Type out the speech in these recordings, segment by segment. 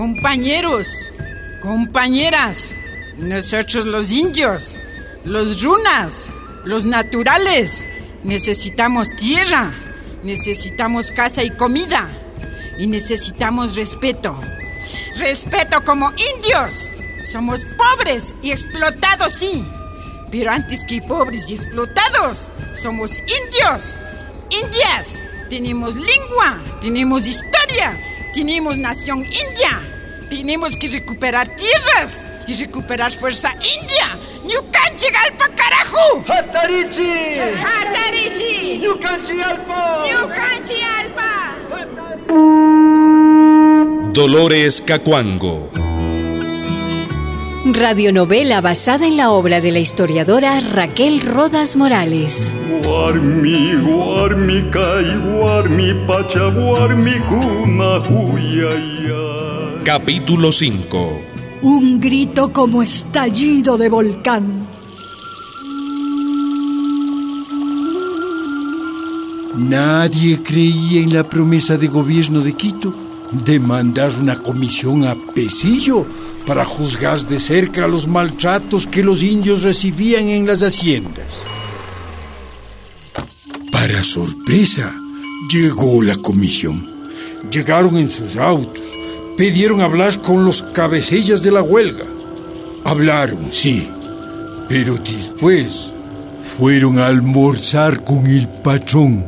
Compañeros, compañeras, nosotros los indios, los runas, los naturales, necesitamos tierra, necesitamos casa y comida y necesitamos respeto. Respeto como indios. Somos pobres y explotados, sí. Pero antes que pobres y explotados, somos indios. Indias. Tenemos lengua, tenemos historia, tenemos nación india. Tenemos que recuperar tierras y recuperar fuerza india. ¡Ñucanchigalpa, carajo! ¡Hatarichi! ¡Hatarichi! ¡Ñucanchigalpa! ¡Ñucanchigalpa! Dolores Cacuango. Radionovela basada en la obra de la historiadora Raquel Rodas Morales. Capítulo 5. Un grito como estallido de volcán. Nadie creía en la promesa de gobierno de Quito de mandar una comisión a Pesillo para juzgar de cerca los maltratos que los indios recibían en las haciendas. Para sorpresa, llegó la comisión. Llegaron en sus autos, pidieron hablar con los cabecillas de la huelga. Hablaron, sí, pero después fueron a almorzar con el patrón.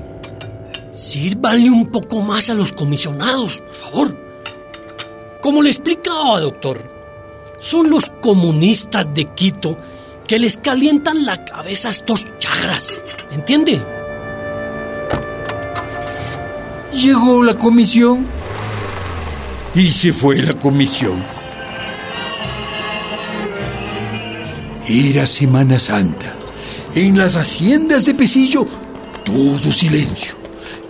Sírvanle un poco más a los comisionados, por favor. Como le explicaba, doctor, son los comunistas de Quito que les calientan la cabeza a estos chagras. ¿Entiende? Llegó la comisión y se fue la comisión. Era Semana Santa. En las haciendas de Pesillo, todo silencio.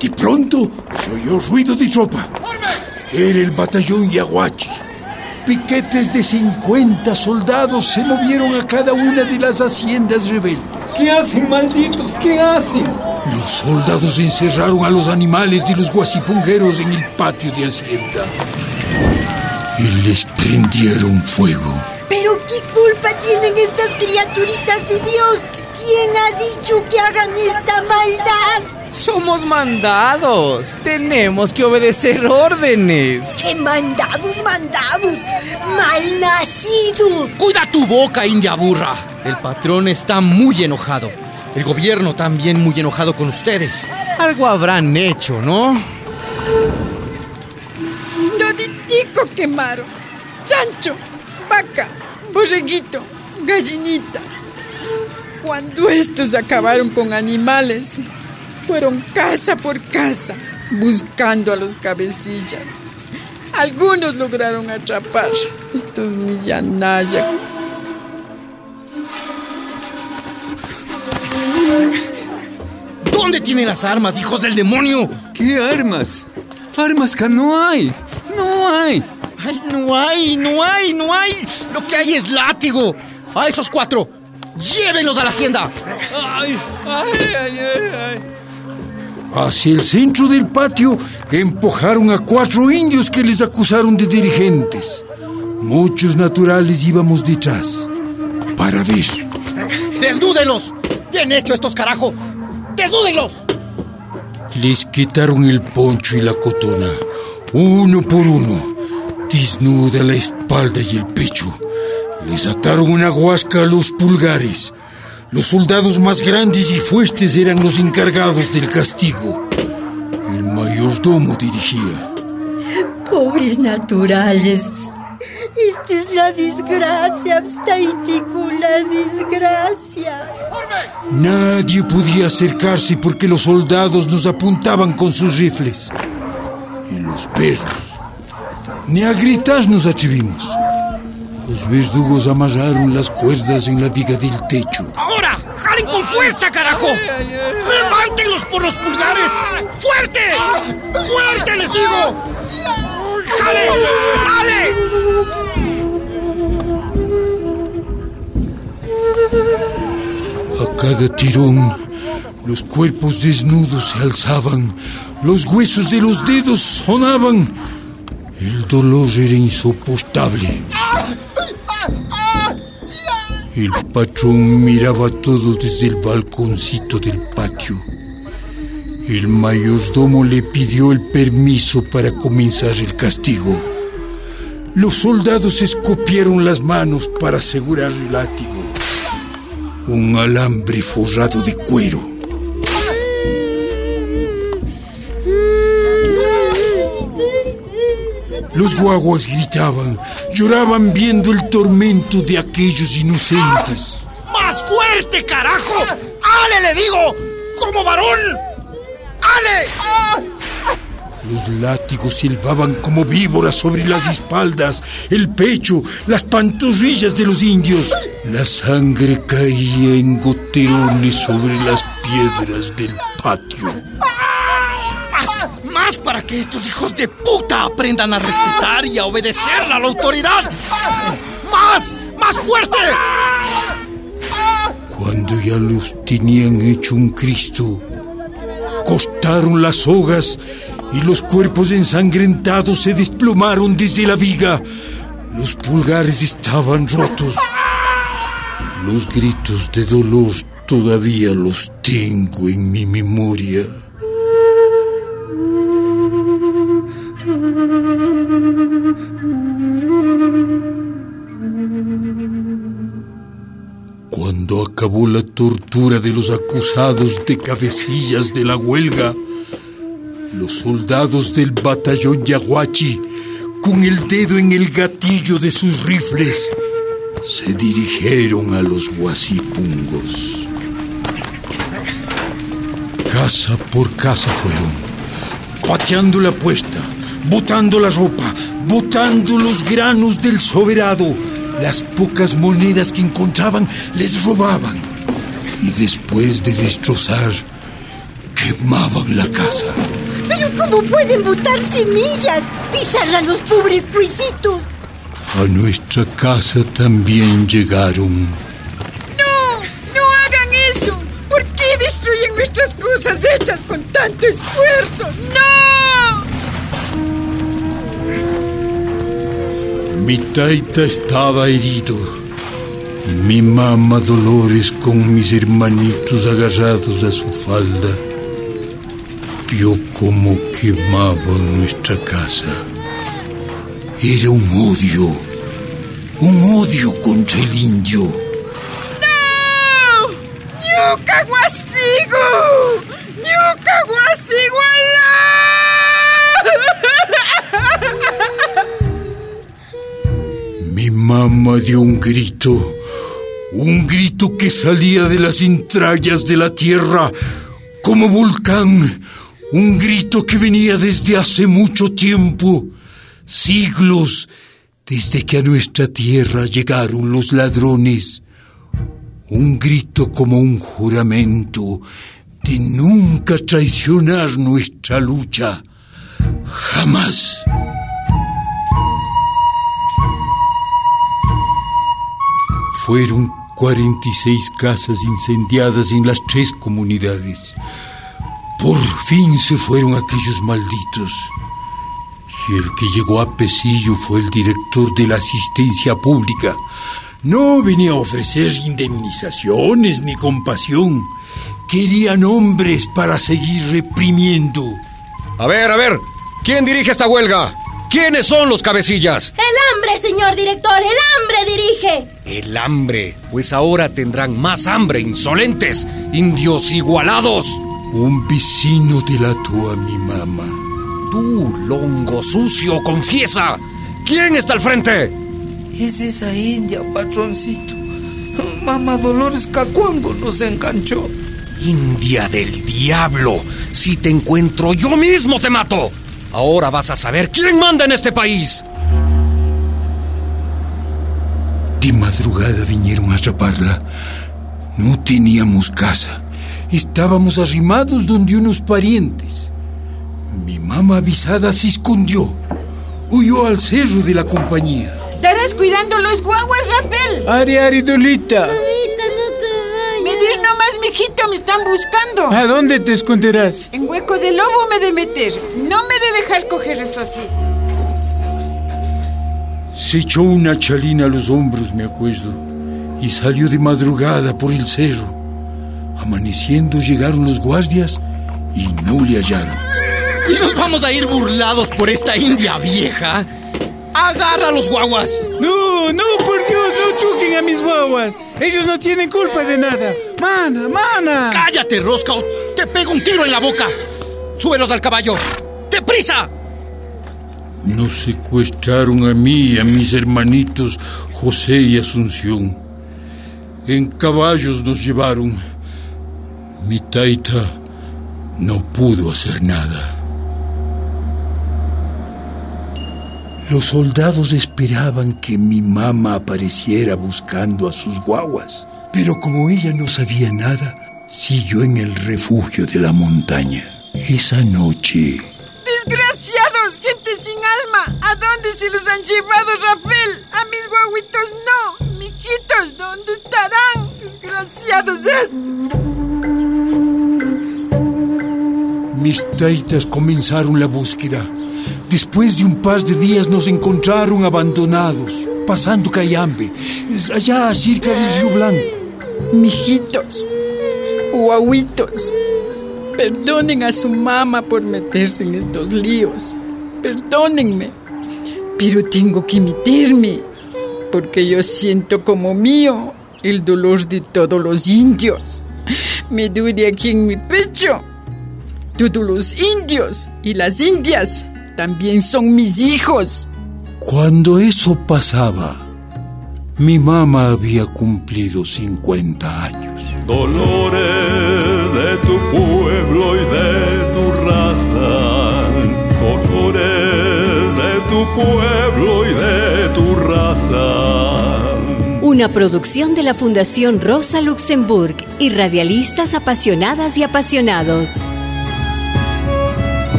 De pronto se oyó ruido de tropa. Era el batallón Yaguachi. Piquetes de 50 soldados se movieron a cada una de las haciendas rebeldes. ¿Qué hacen, malditos? ¿Qué hacen? Los soldados encerraron a los animales de los guasipungueros en el patio de hacienda. Y les prendieron fuego. ¿Pero qué culpa tienen estas criaturitas de Dios? ¿Quién ha dicho que hagan esta maldad? Somos mandados. Tenemos que obedecer órdenes. ¿Qué mandados, mandados? ¡Malnacidos! Cuida tu boca, india burra. El patrón está muy enojado. El gobierno también muy enojado con ustedes. Algo habrán hecho, ¿no? Toditico quemaron. Chancho, vaca, borreguito, gallinita. Cuando estos acabaron con animales, fueron casa por casa buscando a los cabecillas. Algunos lograron atrapar estos millanaya. ¿Dónde tienen las armas, hijos del demonio? ¿Qué armas? Armas que no hay. No hay. Ay, no hay, no hay, no hay. Lo que hay es látigo. A esos cuatro, llévenlos a la hacienda. Ay, ay, ay, ay. Hacia el centro del patio empujaron a cuatro indios que les acusaron de dirigentes. Muchos naturales íbamos detrás para ver. ¡Desnúdenlos! ¡Bien hecho estos carajo! ¡Desnúdenlos! Les quitaron el poncho y la cotona, uno por uno, desnuda la espalda y el pecho. Les ataron una guasca a los pulgares. Los soldados más grandes y fuertes eran los encargados del castigo. El mayordomo dirigía. Pobres naturales. Esta es la desgracia, Abstaitico, la desgracia. Nadie podía acercarse porque los soldados nos apuntaban con sus rifles. Y los perros. Ni a gritar nos atrevimos. Los verdugos amarraron las cuerdas en la viga del techo. ¡Ahora! ¡Jalen con fuerza, carajo! ¡Levántenlos por los pulgares! ¡Fuerte! ¡Fuerte, les digo! ¡Jale! ¡Dale! A cada tirón, los cuerpos desnudos se alzaban, los huesos de los dedos sonaban El dolor era insoportable. El patrón miraba todo desde el balconcito del patio. El mayordomo le pidió el permiso para comenzar el castigo. Los soldados escupieron las manos para asegurar el látigo. Un alambre forrado de cuero. Los guaguas gritaban, lloraban viendo el tormento de aquellos inocentes. ¡Más fuerte, carajo! ¡Ale, le digo! ¡Como varón! ¡Ale! Los látigos silbaban como víboras sobre las espaldas, el pecho, las pantorrillas de los indios. La sangre caía en goterones sobre las piedras del patio. ¡Más! ¡Más para que estos hijos de puta aprendan a respetar y a obedecer a la autoridad! ¡Más! ¡Más fuerte! Cuando ya los tenían hecho un Cristo, costaron las sogas y los cuerpos ensangrentados se desplomaron desde la viga. Los pulgares estaban rotos. Los gritos de dolor todavía los tengo en mi memoria. Tortura de los acusados de cabecillas de la huelga, los soldados del batallón Yaguachi, con el dedo en el gatillo de sus rifles, se dirigieron a los guasipungos. Casa por casa fueron, pateando la puesta, botando la ropa, botando los granos del soberado. Las pocas monedas que encontraban les robaban. Y después de destrozar, quemaban la casa. ¿Pero cómo pueden botar semillas? Pisar a los pobres cuisitos. A nuestra casa también llegaron. ¡No! ¡No hagan eso! ¿Por qué destruyen nuestras cosas hechas con tanto esfuerzo? ¡No! Mi taita estaba herido. Mi mamá Dolores con mis hermanitos agarrados a su falda vio cómo quemaban nuestra casa. Era un odio, un odio contra el indio. ¡No! ¡Ñucahuasigo! ¡Ñucahuasigo Mi mamá dio un grito, un grito que salía de las entrañas de la tierra como volcán, un grito que venía desde hace mucho tiempo, siglos, desde que a nuestra tierra llegaron los ladrones. Un grito como un juramento de nunca traicionar nuestra lucha. Jamás. Fueron 46 casas incendiadas en las tres comunidades. Por fin se fueron aquellos malditos. Y el que llegó a Pesillo fue el director de la asistencia pública. No venía a ofrecer indemnizaciones ni compasión. Querían hombres para seguir reprimiendo. A ver, a ver, ¿quién dirige esta huelga? ¿Quiénes son los cabecillas? El hambre, señor director, el hambre dirige. El hambre. Pues ahora tendrán más hambre, insolentes, indios igualados. Un vecino delató a mi mamá. Tú, longo sucio, confiesa. ¿Quién está al frente? Es esa india, patroncito. Mamá Dolores Cacuango nos enganchó. India del diablo. Si te encuentro, yo mismo te mato. Ahora vas a saber quién manda en este país. De madrugada vinieron a atraparla. No teníamos casa. Estábamos arrimados donde unos parientes. Mi mamá avisada se escondió. Huyó al cerro de la compañía. Estarás cuidando los guaguas, Rafael. Ari, Ari, Dolita. Mamita, no te vayas. Medir nomás, mijito, me están buscando. ¿A dónde te esconderás? En hueco de lobo me de meter. No me de dejar coger eso así. Se echó una chalina a los hombros, me acuerdo, y salió de madrugada por el cerro. Amaneciendo llegaron los guardias y no le hallaron. ¿Y nos vamos a ir burlados por esta india vieja? ¡Agarra a los guaguas! No, no, por Dios, no toquen a mis guaguas. Ellos no tienen culpa de nada. Mana, mana. ¡Cállate, Rosca, o te pego un tiro en la boca! ¡Súbelos al caballo! ¡Deprisa! Nos secuestraron a mí y a mis hermanitos José y Asunción. En caballos nos llevaron. Mi taita no pudo hacer nada. Los soldados esperaban que mi mamá apareciera buscando a sus guaguas, pero como ella no sabía nada, siguió en el refugio de la montaña. Esa noche, ¡Desgraciados! ¡Gente sin alma! ¿A dónde se los han llevado, Rafael? A mis guaguitos no. Mijitos, ¿dónde estarán? ¡Desgraciados estos! mis taitas comenzaron la búsqueda. Después de un par de días nos encontraron abandonados, pasando Cayambe, allá cerca del Río Blanco. Mijitos, guaguitos, perdonen a su mamá por meterse en estos líos. Perdónenme, pero tengo que emitirme, porque yo siento como mío el dolor de todos los indios. Me duele aquí en mi pecho. Todos los indios y las indias también son mis hijos. Cuando eso pasaba, mi mamá había cumplido 50 años. Dolores de tu pueblo y de pueblo y de tu raza. Una producción de la Fundación Rosa Luxemburg y radialistas apasionadas y apasionados.